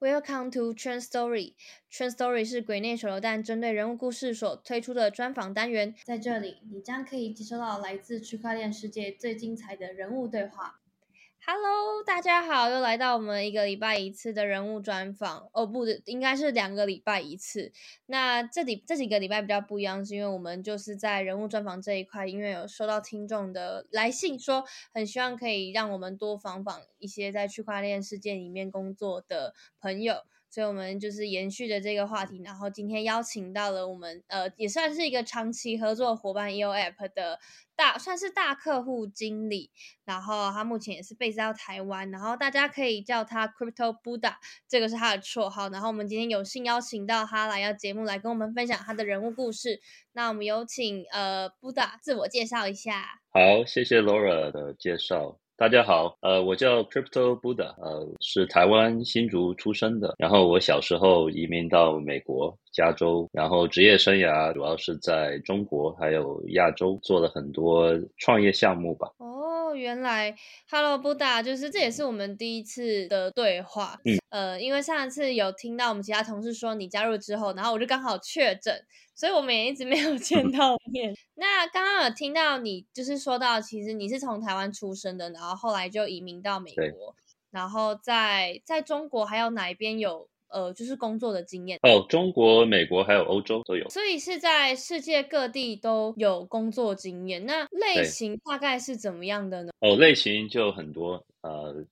Welcome to Train Story。Train Story 是鬼内手榴弹针对人物故事所推出的专访单元，在这里你将可以接收到来自区块链世界最精彩的人物对话。Hello，大家好，又来到我们一个礼拜一次的人物专访。哦，不，应该是两个礼拜一次。那这里这几个礼拜比较不一样，是因为我们就是在人物专访这一块，因为有收到听众的来信，说很希望可以让我们多访访一些在区块链世界里面工作的朋友。所以，我们就是延续着这个话题，然后今天邀请到了我们呃，也算是一个长期合作伙伴 EO App 的大，算是大客户经理。然后他目前也是 base 在台湾，然后大家可以叫他 Crypto Buddha，这个是他的绰号。然后我们今天有幸邀请到他来要节目来跟我们分享他的人物故事。那我们有请呃 Buddha 自我介绍一下。好，谢谢 Laura 的介绍。大家好，呃，我叫 Crypto Buddha，呃，是台湾新竹出生的。然后我小时候移民到美国加州，然后职业生涯主要是在中国还有亚洲做了很多创业项目吧。哦，原来，Hello Buddha，就是这也是我们第一次的对话。嗯，呃，因为上一次有听到我们其他同事说你加入之后，然后我就刚好确诊。所以我们也一直没有 见到面。那刚刚有听到你就是说到，其实你是从台湾出生的，然后后来就移民到美国，然后在在中国还有哪一边有呃就是工作的经验？哦，中国、美国还有欧洲都有。所以是在世界各地都有工作经验。那类型大概是怎么样的呢？哦，类型就很多。呃，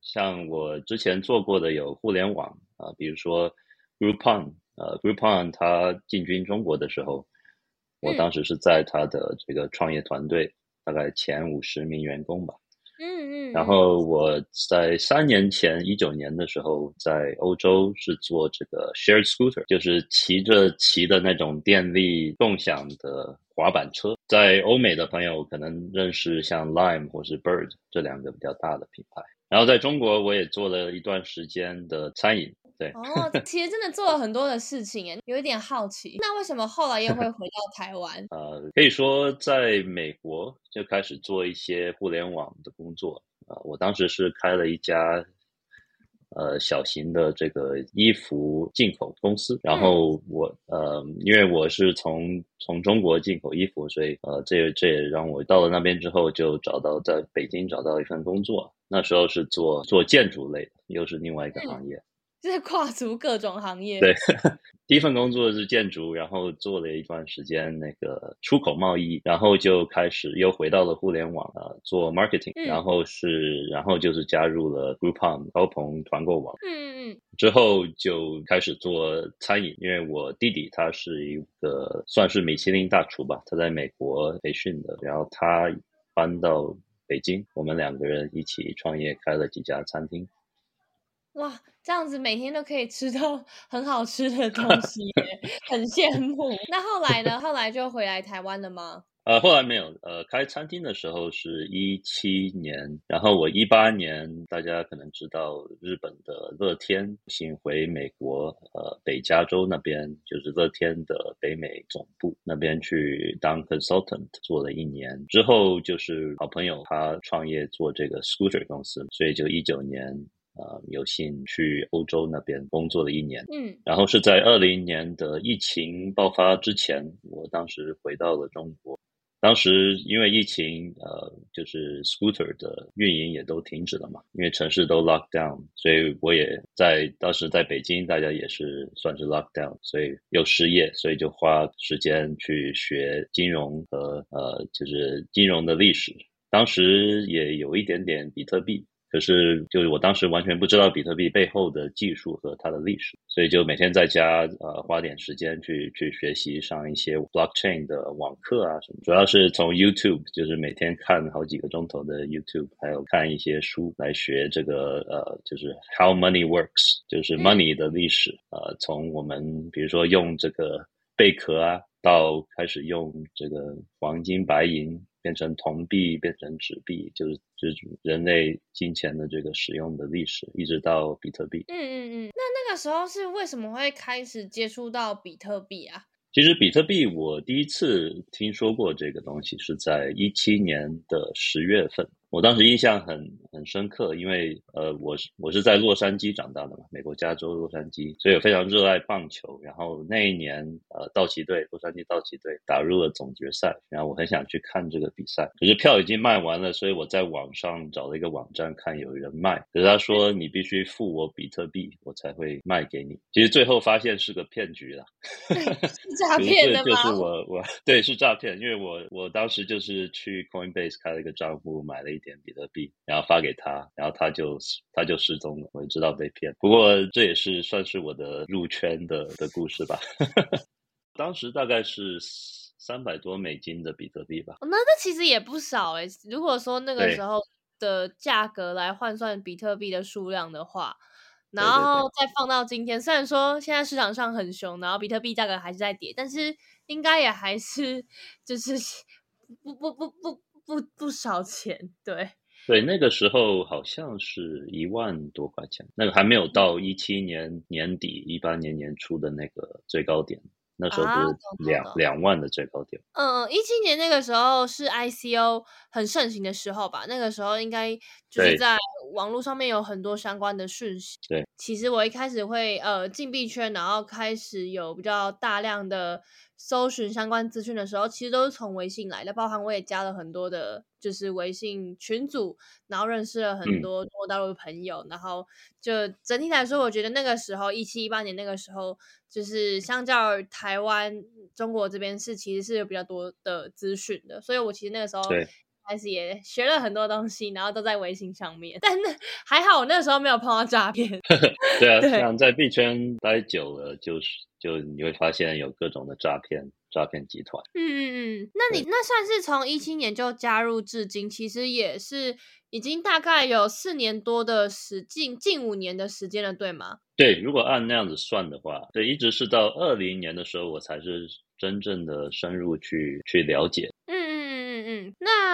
像我之前做过的有互联网啊，比如说 Groupon。呃，Groupon 它进军中国的时候，我当时是在他的这个创业团队，大概前五十名员工吧。然后我在三年前一九年的时候，在欧洲是做这个 shared scooter，就是骑着骑的那种电力共享的滑板车。在欧美的朋友可能认识像 Lime 或是 Bird 这两个比较大的品牌。然后在中国，我也做了一段时间的餐饮。对哦，其实真的做了很多的事情诶，有一点好奇，那为什么后来又会回到台湾？呃，可以说在美国就开始做一些互联网的工作啊。我当时是开了一家呃小型的这个衣服进口公司，然后我呃，因为我是从从中国进口衣服，所以呃，这这也让我到了那边之后就找到在北京找到一份工作，那时候是做做建筑类的，又是另外一个行业。就是跨足各种行业。对，第一份工作是建筑，然后做了一段时间那个出口贸易，然后就开始又回到了互联网啊，做 marketing，然后是，然后就是加入了 Groupon 高朋团购网。嗯嗯嗯。之后就开始做餐饮，因为我弟弟他是一个算是米其林大厨吧，他在美国培训的，然后他搬到北京，我们两个人一起创业，开了几家餐厅。哇，这样子每天都可以吃到 很好吃的 东西，很羡慕。那后来呢？后来就回来台湾了吗？呃，后来没有。呃，开餐厅的时候是一七年，然后我一八年，大家可能知道日本的乐天，请回美国，呃，北加州那边就是乐天的北美总部那边去当 consultant 做了一年，之后就是好朋友他创业做这个 scooter 公司，所以就一九年。呃，有幸去欧洲那边工作了一年，嗯，然后是在二零年的疫情爆发之前，我当时回到了中国。当时因为疫情，呃，就是 scooter 的运营也都停止了嘛，因为城市都 lock down，所以我也在当时在北京，大家也是算是 lock down，所以又失业，所以就花时间去学金融和呃，就是金融的历史。当时也有一点点比特币。可是，就是我当时完全不知道比特币背后的技术和它的历史，所以就每天在家呃花点时间去去学习上一些 blockchain 的网课啊什么，主要是从 YouTube，就是每天看好几个钟头的 YouTube，还有看一些书来学这个呃，就是 how money works，就是 money 的历史，呃，从我们比如说用这个贝壳啊，到开始用这个黄金白银。变成铜币，变成纸币，就是就是人类金钱的这个使用的历史，一直到比特币。嗯嗯嗯。那那个时候是为什么会开始接触到比特币啊？其实比特币我第一次听说过这个东西是在一七年的十月份，我当时印象很很深刻，因为呃，我是我是在洛杉矶长大的嘛，美国加州洛杉矶，所以我非常热爱棒球。然后那一年，呃，道奇队洛杉矶道奇队打入了总决赛，然后我很想去看这个比赛，可是票已经卖完了，所以我在网上找了一个网站看有人卖，可是他说你必须付我比特币，我才会卖给你。其实最后发现是个骗局了，是诈 骗的吗？就是我我对是诈骗，因为我我当时就是去 Coinbase 开了一个账户，买了一点比特币，然后发给他，然后他就他就失踪了，我就知道被骗。不过这也是算是我的入圈的的故事吧。当时大概是三百多美金的比特币吧。那那其实也不少哎。如果说那个时候的价格来换算比特币的数量的话。然后再放到今天，虽然说现在市场上很熊，然后比特币价格还是在跌，但是应该也还是就是不不不不不不少钱，对对，那个时候好像是一万多块钱，那个还没有到一七年年底、一八年年初的那个最高点。那时候是两两万的最高点。嗯，一七年那个时候是 ICO 很盛行的时候吧？那个时候应该就是在网络上面有很多相关的讯息。对，其实我一开始会呃进币圈，然后开始有比较大量的。搜寻相关资讯的时候，其实都是从微信来的，包含我也加了很多的，就是微信群组，然后认识了很多中国大陆的朋友，然后就整体来说，我觉得那个时候一七一八年那个时候，就是相较台湾、中国这边是其实是有比较多的资讯的，所以我其实那个时候开始也学了很多东西，然后都在微信上面，但那还好，我那时候没有碰到诈骗。对啊，像在币圈待久了，就是。就你会发现有各种的诈骗诈骗集团。嗯嗯嗯，那你那算是从一七年就加入至今，其实也是已经大概有四年多的时近近五年的时间了，对吗？对，如果按那样子算的话，对，一直是到二零年的时候，我才是真正的深入去去了解。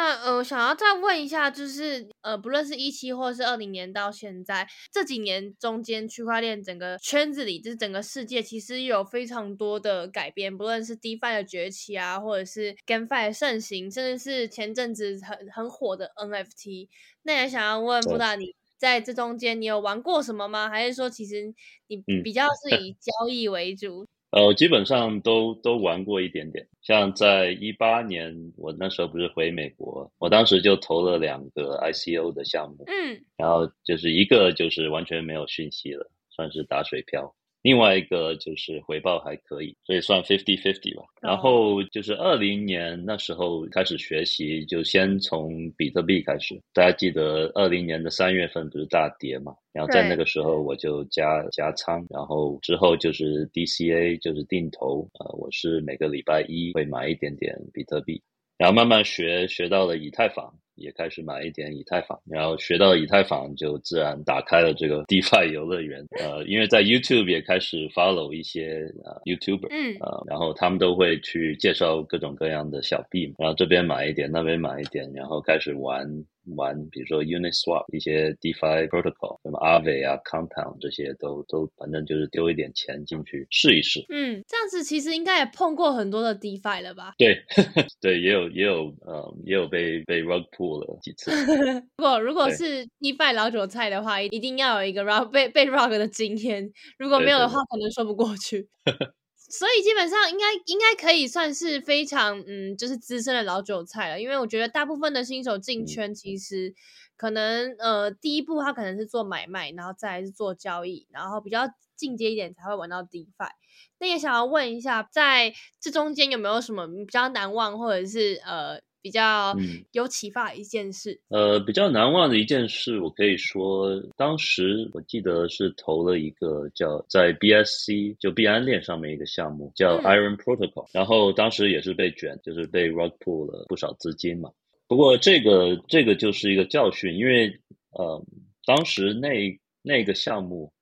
嗯，那呃，想要再问一下，就是呃，不论是一七或是二零年到现在这几年中间，区块链整个圈子里，就是整个世界，其实有非常多的改变，不论是 DeFi 的崛起啊，或者是 GameFi 的盛行，甚至是前阵子很很火的 NFT。那也想要问布达，你在这中间你有玩过什么吗？还是说其实你比较是以交易为主？呃，基本上都都玩过一点点。像在一八年，我那时候不是回美国，我当时就投了两个 ICO 的项目，嗯，然后就是一个就是完全没有讯息了，算是打水漂。另外一个就是回报还可以，所以算 fifty fifty 吧。然后就是二零年那时候开始学习，就先从比特币开始。大家记得二零年的三月份不是大跌嘛？然后在那个时候我就加加仓，然后之后就是 DCA 就是定投，呃，我是每个礼拜一会买一点点比特币，然后慢慢学学到了以太坊。也开始买一点以太坊，然后学到以太坊，就自然打开了这个 DeFi 游乐园。呃，因为在 YouTube 也开始 follow 一些呃 YouTuber，嗯，呃，然后他们都会去介绍各种各样的小币，然后这边买一点，那边买一点，然后开始玩。玩，比如说 Uniswap 一些 DeFi protocol，什么 Aave 啊、Compound 这些都都，反正就是丢一点钱进去试一试。嗯，这样子其实应该也碰过很多的 DeFi 了吧？对，对，也有也有，呃，也有被被 rug pull 了几次。如果如果是 DeFi 老韭菜的话，一定要有一个 rug 被被 rug 的经验，如果没有的话，可能说不过去。所以基本上应该应该可以算是非常嗯，就是资深的老韭菜了。因为我觉得大部分的新手进圈，其实可能呃第一步他可能是做买卖，然后再是做交易，然后比较进阶一点才会玩到 DeFi。那也想要问一下，在这中间有没有什么比较难忘，或者是呃？比较有启发的一件事，呃，比较难忘的一件事，我可以说，当时我记得是投了一个叫在 BSC 就币安链上面一个项目，叫 Iron Protocol，然后当时也是被卷，就是被 rug pull 了不少资金嘛。不过这个这个就是一个教训，因为呃，当时那那个项目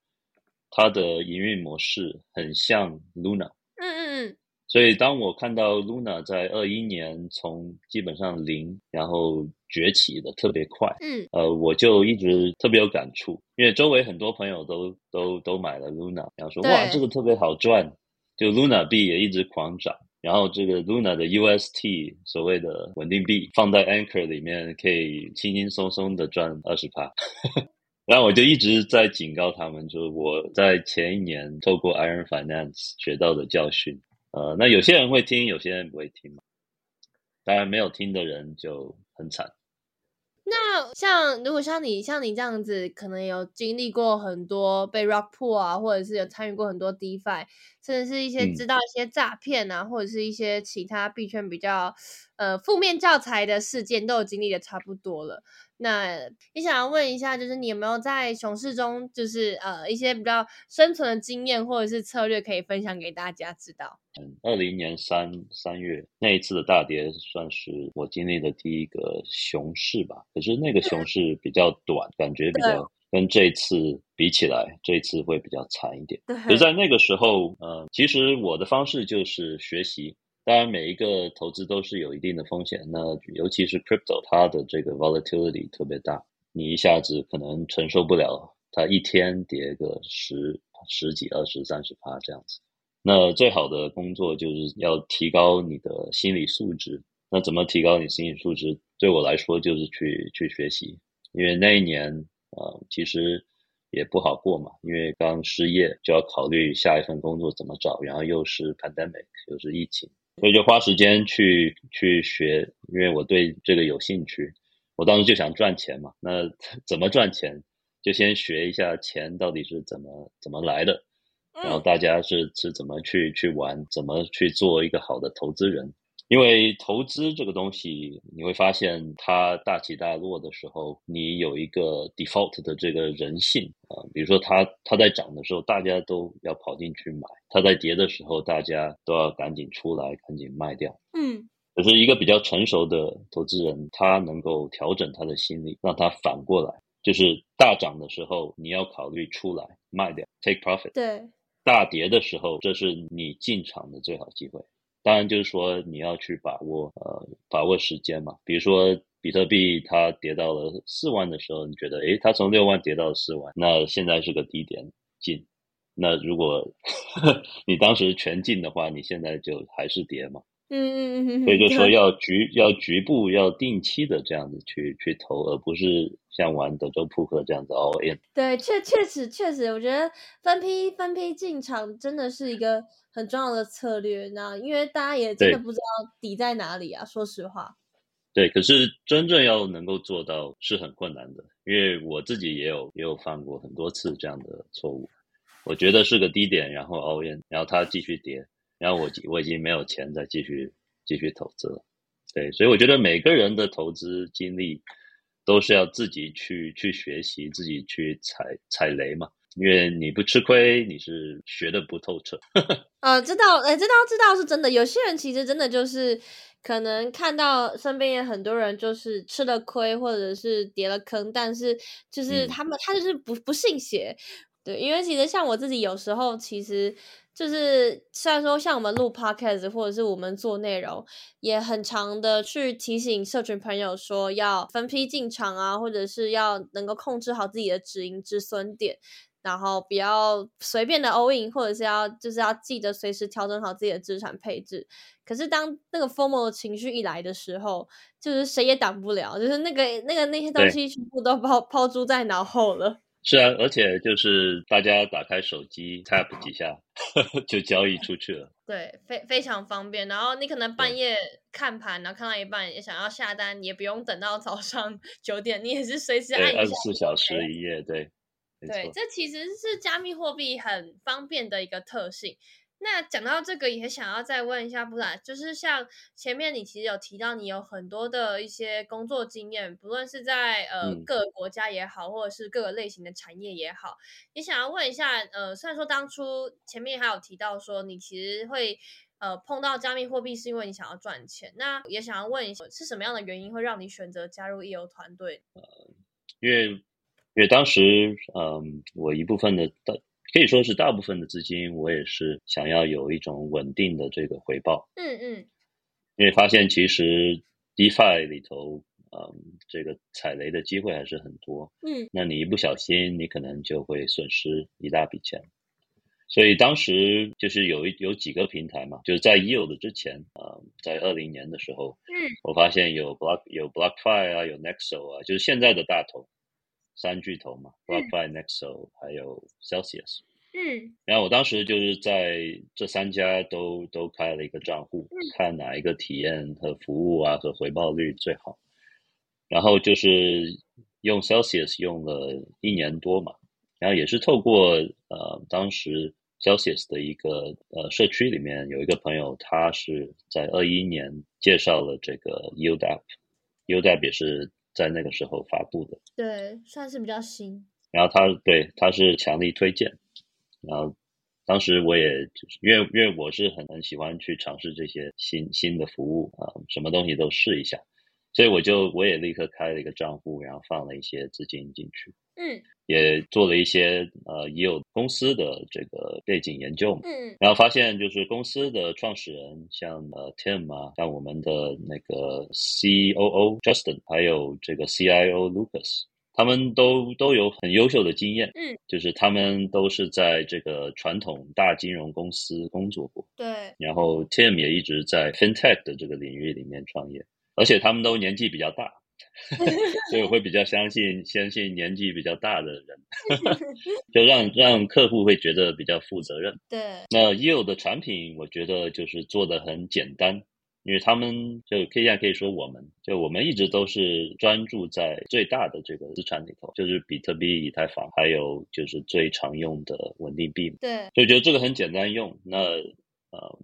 它的营运模式很像 Luna。所以，当我看到 Luna 在二一年从基本上零，然后崛起的特别快，嗯，呃，我就一直特别有感触，因为周围很多朋友都都都买了 Luna，然后说哇，这个特别好赚，就 Luna 币也一直狂涨，然后这个 Luna 的 UST 所谓的稳定币放在 Anchor 里面，可以轻轻松松的赚二十趴。然后我就一直在警告他们，就是我在前一年透过 Iron Finance 学到的教训。呃，那有些人会听，有些人不会听嘛。当然，没有听的人就很惨。那像如果像你像你这样子，可能有经历过很多被 rock 破啊，或者是有参与过很多 DeFi，甚至是一些知道一些诈骗啊，或者是一些其他币圈比较呃负面教材的事件，都有经历的差不多了。那你想要问一下，就是你有没有在熊市中，就是呃一些比较生存的经验或者是策略，可以分享给大家知道？嗯，二零年三三月那一次的大跌，算是我经历的第一个熊市吧。可是那个熊 市比较短，感觉比较跟这次比起来，这次会比较惨一点。就在那个时候，呃，其实我的方式就是学习。当然，每一个投资都是有一定的风险。那尤其是 crypto，它的这个 volatility 特别大，你一下子可能承受不了，它一天跌个十十几、二十、三十趴这样子。那最好的工作就是要提高你的心理素质。那怎么提高你心理素质？对我来说就是去去学习，因为那一年呃其实也不好过嘛，因为刚失业就要考虑下一份工作怎么找，然后又是 pandemic，又是疫情。所以就花时间去去学，因为我对这个有兴趣。我当时就想赚钱嘛，那 怎么赚钱？就先学一下钱到底是怎么怎么来的，然后大家是是怎么去去玩，怎么去做一个好的投资人。因为投资这个东西，你会发现它大起大落的时候，你有一个 default 的这个人性啊。比如说，它它在涨的时候，大家都要跑进去买；它在跌的时候，大家都要赶紧出来，赶紧卖掉。嗯，可是一个比较成熟的投资人，他能够调整他的心理，让他反过来，就是大涨的时候，你要考虑出来卖掉，take profit。对，大跌的时候，这是你进场的最好机会。当然，就是说你要去把握，呃，把握时间嘛。比如说，比特币它跌到了四万的时候，你觉得，诶，它从六万跌到四万，那现在是个低点进。那如果 你当时全进的话，你现在就还是跌嘛。嗯嗯嗯。所以就说要局要局部要定期的这样子去去投，而不是像玩德州扑克这样子 all in。对，确确实确实，我觉得分批分批进场真的是一个。很重要的策略，那因为大家也真的不知道底在哪里啊。说实话，对，可是真正要能够做到是很困难的，因为我自己也有也有犯过很多次这样的错误。我觉得是个低点，然后熬夜，然后它继续跌，然后我我已经没有钱再继续继续投资了。对，所以我觉得每个人的投资经历都是要自己去去学习，自己去踩踩雷嘛。因为你不吃亏，你是学的不透彻。呃，知道，哎，知道，知道是真的。有些人其实真的就是可能看到身边也很多人就是吃了亏，或者是跌了坑，但是就是他们他就是不不信邪。对，因为其实像我自己有时候其实就是虽然说像我们录 podcast 或者是我们做内容，也很常的去提醒社群朋友说要分批进场啊，或者是要能够控制好自己的止盈止损点。然后不要随便的 all in，或者是要就是要记得随时调整好自己的资产配置。可是当那个 formal 的情绪一来的时候，就是谁也挡不了，就是那个那个那些东西全部都抛抛诸在脑后了。是啊，而且就是大家打开手机 tap 几下 就交易出去了。对，非非常方便。然后你可能半夜看盘，然后看到一半也想要下单，也不用等到早上 九点，你也是随时按一下。二十四小时一夜，对。对，这其实是加密货币很方便的一个特性。那讲到这个，也想要再问一下布兰，就是像前面你其实有提到，你有很多的一些工作经验，不论是在呃各个国家也好，或者是各个类型的产业也好，也想要问一下，呃，虽然说当初前面还有提到说你其实会呃碰到加密货币是因为你想要赚钱，那也想要问一下，是什么样的原因会让你选择加入 EO 团队？呃，因为。因为当时，嗯，我一部分的大可以说是大部分的资金，我也是想要有一种稳定的这个回报。嗯嗯。因为发现其实 DeFi 里头，嗯，这个踩雷的机会还是很多。嗯。那你一不小心，你可能就会损失一大笔钱。所以当时就是有一有几个平台嘛，就是在的之前啊、在二零年的时候，嗯，我发现有 Block 有 BlockFi 啊，有 Nexo 啊，就是现在的大头三巨头嘛，BlockFi、Nexo 还有 Celsius。嗯然后我当时就是在这三家都都开了一个账户，看哪一个体验和服务啊和回报率最好。然后就是用 Celsius 用了一年多嘛，然后也是透过呃当时 Celsius 的一个呃社区里面有一个朋友，他是在二一年介绍了这个 Yield App，Yield App 也是在那个时候发布的。对，算是比较新。然后他对他是强力推荐，然后当时我也就是因为因为我是很很喜欢去尝试这些新新的服务啊、什么东西都试一下，所以我就我也立刻开了一个账户，然后放了一些资金进去，嗯。也做了一些呃已有公司的这个背景研究。嗯然后发现就是公司的创始人，像呃 Tim 啊，像我们的那个 COO Justin，还有这个 CIO Lucas，他们都都有很优秀的经验，嗯，就是他们都是在这个传统大金融公司工作过，对，然后 Tim 也一直在 FinTech 的这个领域里面创业，而且他们都年纪比较大 所以我会比较相信相信年纪比较大的人，就让让客户会觉得比较负责任。对，那 Yield 的产品，我觉得就是做的很简单，因为他们就可以现在可以说我们就我们一直都是专注在最大的这个资产里头，就是比特币、以太坊，还有就是最常用的稳定币。对，所以我觉得这个很简单用。那呃，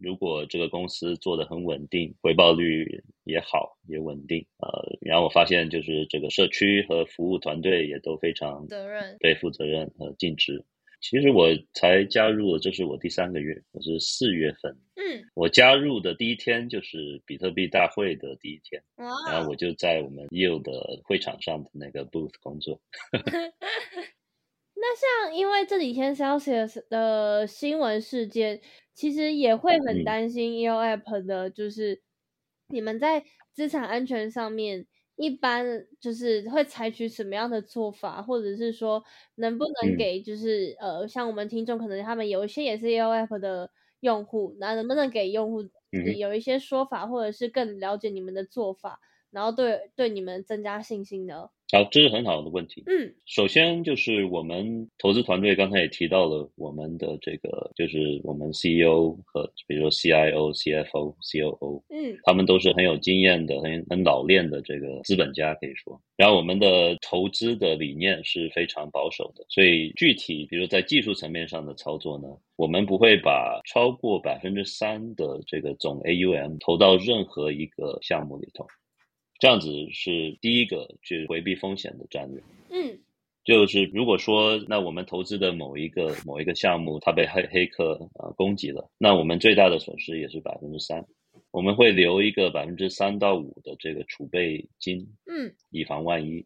如果这个公司做的很稳定，回报率也好，也稳定，呃，然后我发现就是这个社区和服务团队也都非常责任。对负责任和尽职。其实我才加入，这是我第三个月，我是四月份。嗯，我加入的第一天就是比特币大会的第一天，然后，我就在我们 Yield 的会场上的那个 booth 工作。那像因为这几天 Celsius 的新闻事件，其实也会很嗯。担心 EO App 的，就是你们在资产安全上面，一般就是会采取什么样的做法，或者是说能不能嗯。给就是、呃，像我们听众可能他们有一些也是 EO App 的用户，那能不能给用户有一些说法，或者是更了解你们的做法，然后对对你们增加信心呢？好，这是很好的问题。嗯首先就是我们投资团队刚才也提到了，我们的这个就是我们 CEO 和比如说 CIO、CFO、COO，嗯他们都是很有经验的、很很老练的这个资本家，可以说。然后我们的投资的理念是非常保守的，所以具体比如在技术层面上的操作呢，我们不会把超过百分之三的这个总 AUM 投到任何一个项目里头。这样子是第一个去回避风险的战略。嗯就是如果说那我们投资的某一个某一个项目它被黑黑客呃攻击了，那我们最大的损失也是百分之三，我们会留一个百分之三到五的这个储备金，嗯以防万一。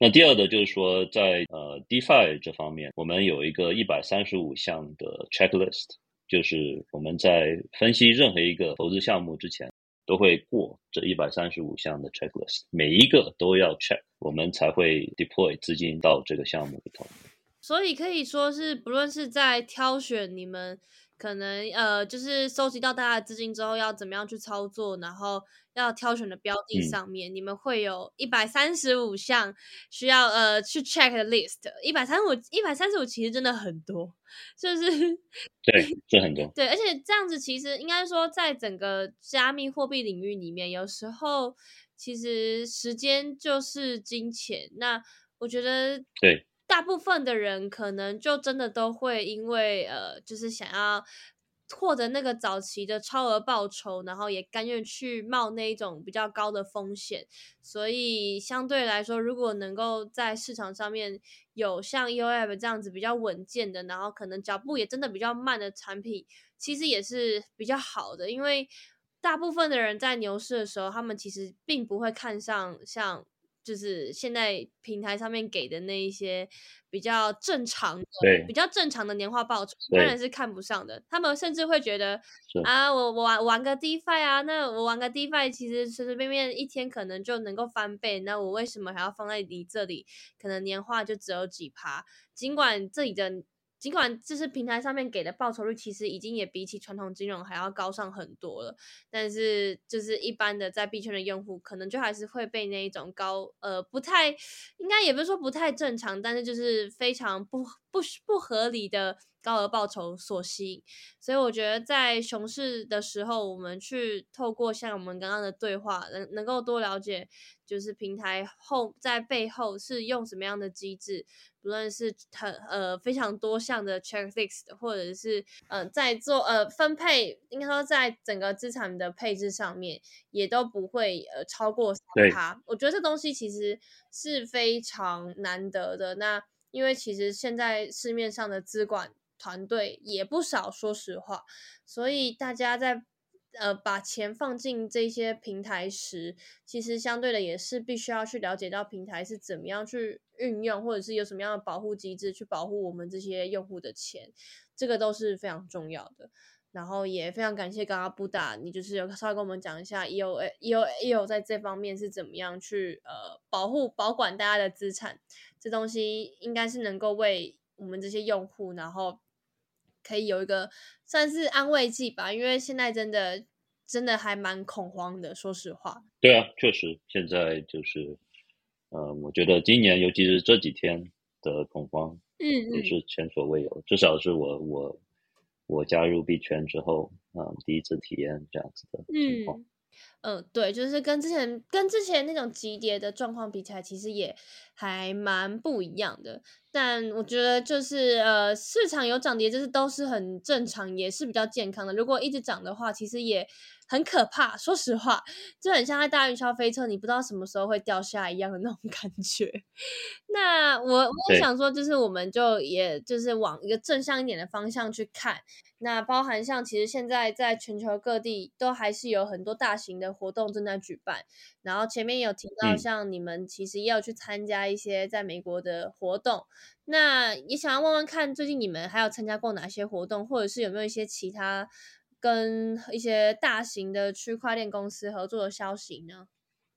那第二的就是说在，呃 DeFi 这方面，我们有一个一百三十五项的 checklist，就是我们在分析任何一个投资项目之前，都会过这一百三十五项的 checklist，每一个都要 check，我们才会 deploy 资金到这个项目里头。所以可以说是，不论是在挑选你们可能呃，就是收集到大家的资金之后，要怎么样去操作，然后要挑选的标的嗯上面，你们会有一百三十五项需要呃去 check 的 list。一百三十五，一百三十五其实真的很多，就是 对，是很多。对，而且这样子其实应该说，在整个加密货币领域里面，有时候其实时间就是金钱。那我觉得，对，大部分的人可能就真的都会因为呃，就是想要获得那个早期的超额报酬，然后也甘愿去冒那一种比较高的风险。所以相对来说，如果能够在市场上面有像 EOF 这样子比较稳健的，然后可能脚步也真的比较慢的产品，其实也是比较好的，因为大部分的人在牛市的时候，他们其实并不会看上像。就是现在平台上面给的那一些比较正常的、对比较正常的年化报酬，对当然是看不上的。他们甚至会觉得啊，我我玩玩个 DeFi 啊，那我玩个 DeFi 其实随随便便一天可能就能够翻倍，那我为什么还要放在你这里？可能年化就只有几趴，尽管这里的尽管就是平台上面给的报酬率其实已经也比起传统金融还要高上很多了，但是就是一般的在币圈的用户，可能就还是会被那一种高呃不太应该也不是说不太正常，但是就是非常不不不合理的高额报酬所吸引。所以我觉得在熊市的时候，我们去透过像我们刚刚的对话，能能够多了解，就是平台后在背后是用什么样的机制。不论是很呃非常多项的 checklist，或者是呃在做呃分配，应该说在整个资产的配置上面，也都不会呃超过三趴。我觉得这东西其实是非常难得的。那因为其实现在市面上的资管团队也不少，说实话，所以大家在。呃，把钱放进这些平台时，其实相对的也是必须要去了解到平台是怎么样去运用，或者是有什么样的保护机制去保护我们这些用户的钱，这个都是非常重要的。然后也非常感谢刚刚布达，你就是有稍微跟我们讲一下 E O A E O E O 在这方面是怎么样去呃保护保管大家的资产，这东西应该是能够为我们这些用户，然后。可以有一个算是安慰剂吧，因为现在真的真的还蛮恐慌的，说实话。对啊，确实，现在就是，嗯，我觉得今年尤其是这几天的恐慌，嗯，也是前所未有，至少是我我我加入币圈之后，嗯，第一次体验这样子的情况。嗯，对，就是跟之前跟之前那种急跌的状况比起来，其实也还蛮不一样的。但我觉得就是呃，市场有涨跌，就是都是很正常，也是比较健康的。如果一直涨的话，其实也很可怕。说实话，就很像在大云霄飞车，你不知道什么时候会掉下一样的那种 感觉。那我我也想说，就是我们就也就是往一个正向一点的方向去看。那包含像其实现在在全球各地都还是有很多大型的活动正在举办，然后前面有提到像你们其实也有去参加一些在美国的活动，那也想要问问看最近你们还有参加过哪些活动，或者是有没有一些其他跟一些大型的区块链公司合作的消息呢？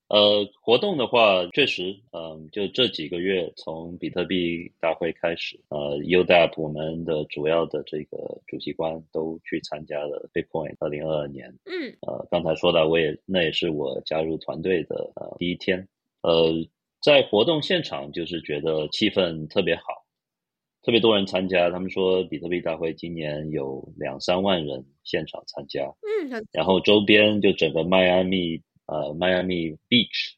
呃，活动的话，确实，嗯，就这几个月，从比特币大会开始，呃，UDAP 我们的主要的这个主席官都去参加了 Bitcoin 二零二二年。嗯，呃，刚才说到，我也那也是我加入团队的呃第一天。呃，在活动现场，就是觉得气氛特别好，特别多人参加。他们说比特币大会今年有两三万人现场参加。嗯，然后周边就整个迈阿密。呃，迈阿密 Beach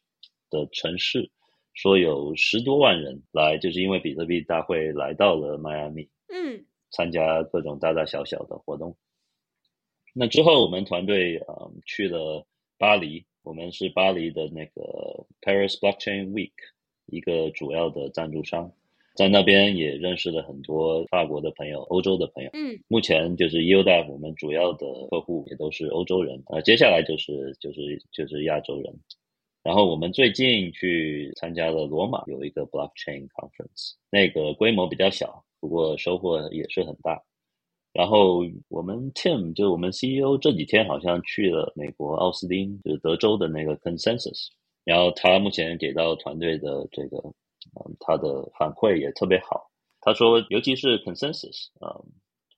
的城市说有十多万人来，就是因为比特币大会来到了迈阿密，嗯，参加各种大大小小的活动。那之后，我们团队呃去了巴黎，我们是巴黎的那个 Paris Blockchain Week 一个主要的赞助商。在那边也认识了很多法国的朋友、欧洲的朋友。嗯，目前就是 UDAP 我们主要的客户也都是欧洲人。呃，接下来就是就是就是亚洲人。然后我们最近去参加了罗马有一个 Blockchain Conference，那个规模比较小，不过收获也是很大。然后我们 Tim 就我们 CEO 这几天好像去了美国奥斯汀，就是德州的那个 Consensus。然后他目前给到团队的这个。嗯，他的反馈也特别好。他说，尤其是 consensus 啊，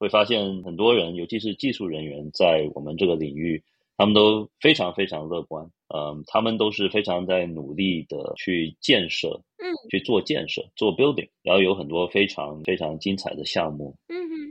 会发现很多人，尤其是技术人员，在我们这个领域，他们都非常非常乐观。嗯，他们都是非常在努力的去建设，嗯，去做建设，做 building，然后有很多非常非常精彩的项目。嗯哼，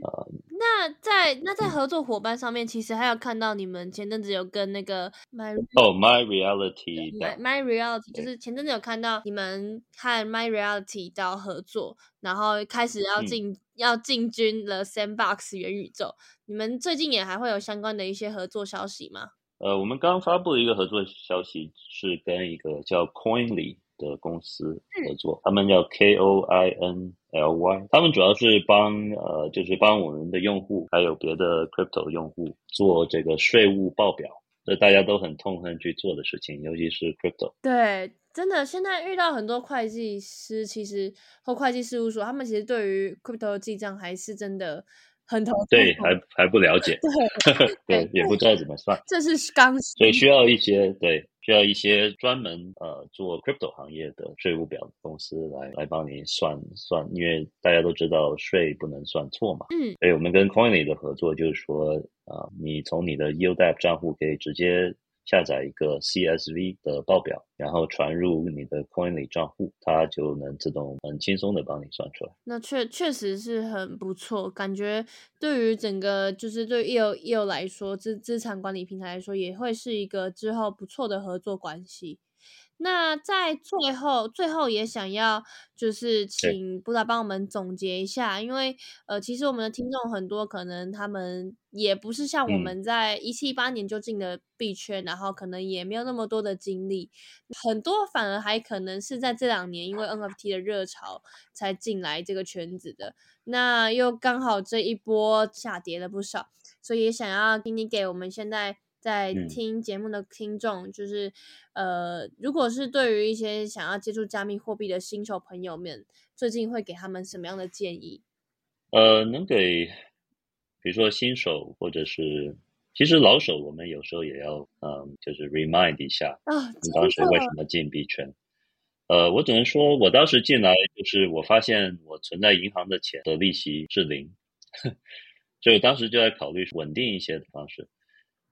那在那在合作伙伴上面，其实还有看到你们前阵子有跟那个 My 哦 My Reality，My My Reality，就是前阵子有看到你们和 My Reality 到合作，然后开始要进要进军了 Sandbox 元宇宙。你们最近也还会有相关的一些合作消息吗？呃，我们刚发布的一个合作消息是跟一个叫 Coinly 的公司合作，他们叫 K O I N L Y，他们主要是帮呃，就是帮我们的用户还有别的 crypto 用户做这个税务报表，这大家都很痛恨去做的事情，尤其是 crypto。对，真的，现在遇到很多会计师，其实或会计事务所，他们其实对于 crypto 记账还是真的。很头对，还还不了解，对 对，也不知道怎么算，这是刚需，所以需要一些对，需要一些专门呃做 crypto 行业的税务表的公司来来帮你算算，因为大家都知道税不能算错嘛。嗯，所以我们跟 Coinly 的合作就是说，啊，你从你的 UDAP 账户可以直接。下载一个 CSV 的报表，然后传入你的 Coinly 账户，它就能自动很轻松的帮你算出来。那确确实是很不错，感觉对于整个就是对 EO EO 来说，资资产管理平台来说，也会是一个之后不错的合作关系。那在最后，最后也想要就是请布达帮我们总结一下，因为呃，其实我们的听众很多，可能他们也不是像我们在一七一八年就进的币圈，然后可能也没有那么多的经历，很多反而还可能是在这两年因为 NFT 的热潮才进来这个圈子的，那又刚好这一波下跌了不少，所以也想要给你给我们现在。在听节目的听众，就是呃，如果是对于一些想要接触加密货币的新手朋友们，最近会给他们什么样的建议？呃，能给，比如说新手或者是其实老手，我们有时候也要嗯，就是 remind 一下啊，你当时为什么进币圈？呃，我只能说我当时进来就是我发现我存在银行的钱的利息是零，所以我当时就在考虑稳定一些的方式。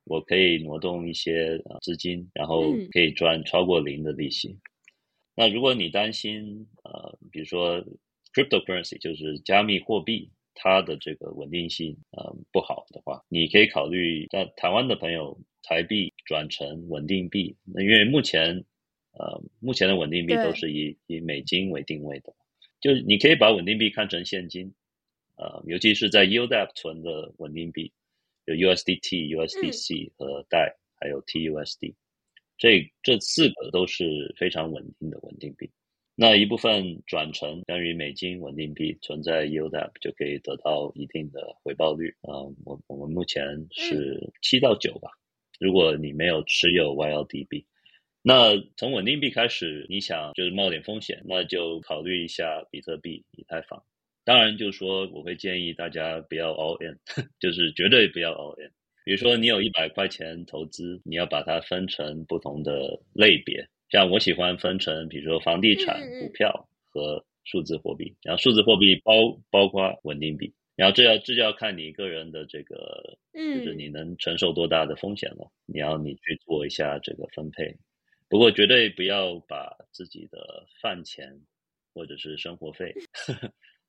我可以挪动一些资金，然后可以赚超过零的利息。那如果你担心呃，比如说 cryptocurrency 就是加密货币，它的这个稳定性呃不好的话，你可以考虑在台湾的朋友台币转成稳定币。那因为目前呃目前的稳定币都是以以美金为定位的，就你可以把稳定币看成现金，呃，尤其是在 UDAP 存的稳定币。有 USDT、USDC 和代，还有 TUSD，这这四个都是非常稳定的稳定币。那一部分转成关于美金稳定币，存在 UDAP 就可以得到一定的回报率。啊，我我们目前是七到九吧。如果你没有持有 YLDB，那从稳定币开始，你想就是冒点风险，那就考虑一下比特币、以太坊。当然，就是说，我会建议大家不要 all in，就是绝对不要 all in。比如说，你有一百块钱投资，你要把它分成不同的类别。像我喜欢分成，比如说房地产、股票和数字货币。然后数字货币包包括稳定币。然后这要这就要看你个人的这个，就是你能承受多大的风险了。你要你去做一下这个分配。不过绝对不要把自己的饭钱或者是生活费。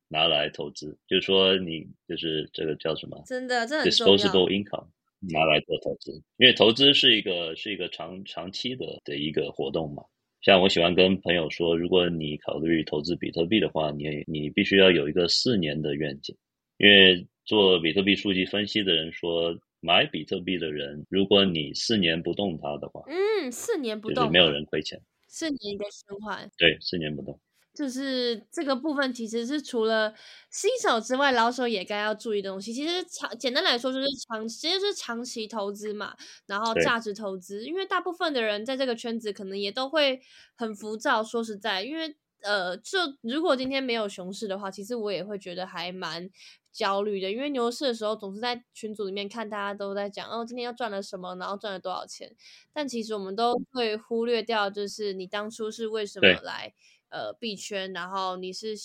拿来投资，就是说你就是这个叫什么？真的，这很重要。Disposable income 拿来做投资，因为投资是一个是一个长长期的的一个活动嘛。像我喜欢跟朋友说，如果你考虑投资比特币的话，你你必须要有一个四年的愿景，因为做比特币数据分析的人说，买比特币的人，如果你四年不动它的话，嗯，四年不动，没有人亏钱。四年一个循环，对，四年不动。就是这个部分，其实是除了新手之外，老手也该要注意的东西。其实长简单来说，就是长，其实是长期投资嘛，然后价值投资。因为大部分的人在这个圈子，可能也都会很浮躁。说实在，因为呃，就如果今天没有熊市的话，其实我也会觉得还蛮焦虑的。因为牛市的时候，总是在群组里面看大家都在讲哦，今天又赚了什么，然后赚了多少钱。但其实我们都会忽略掉，就是你当初是为什么来。呃，币圈，然后你是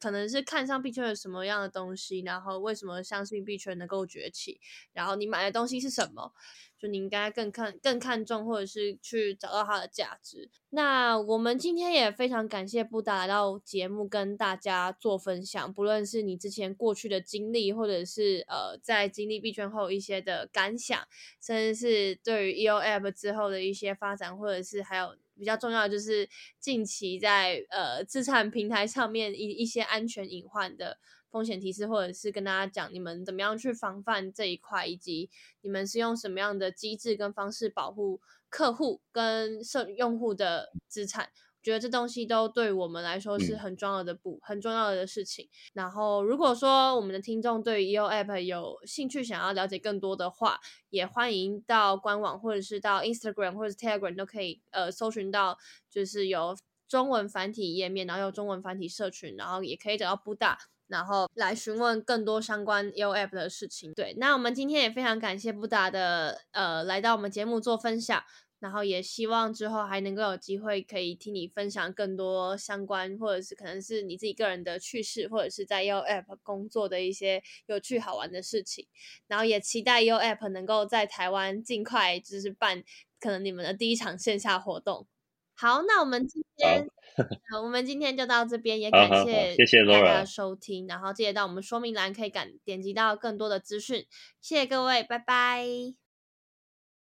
可能是看上币圈有什么样的东西，然后为什么相信币圈能够崛起，然后你买的东西是什么？就你应该更看更看重，或者是去找到它的价值。那我们今天也非常感谢布达来到节目跟大家做分享，不论是你之前过去的经历，或者是呃在经历币圈后一些的感想，甚至是对于 EO App 之后的一些发展，或者是还有比较重要的就是近期在呃资产平台上面一一些安全隐患的。风险提示，或者是跟大家讲你们怎么样去防范这一块，以及你们是用什么样的机制跟方式保护客户跟设用户的资产，我觉得这东西都对我们来说是很重要的不很重要的事情。然后，如果说我们的听众对 EO App 有兴趣，想要了解更多的话，也欢迎到官网或者是到 Instagram 或者 Telegram 都可以呃搜寻到，就是有中文繁体页面，然后有中文繁体社群，然后也可以找到布大。然后来询问更多相关 EO App 的事情。对，那我们今天也非常感谢布达的呃来到我们节目做分享。然后也希望之后还能够有机会可以听你分享更多相关，或者是可能是你自己个人的趣事，或者是在 U App 工作的一些有趣好玩的事情。然后也期待 U App 能够在台湾尽快就是办可能你们的第一场线下活动。好，那我们今天，我们今天就到这边，也感谢谢谢大家收听，然后记得到我们说明栏可以感点击到更多的资讯，谢谢各位，拜拜。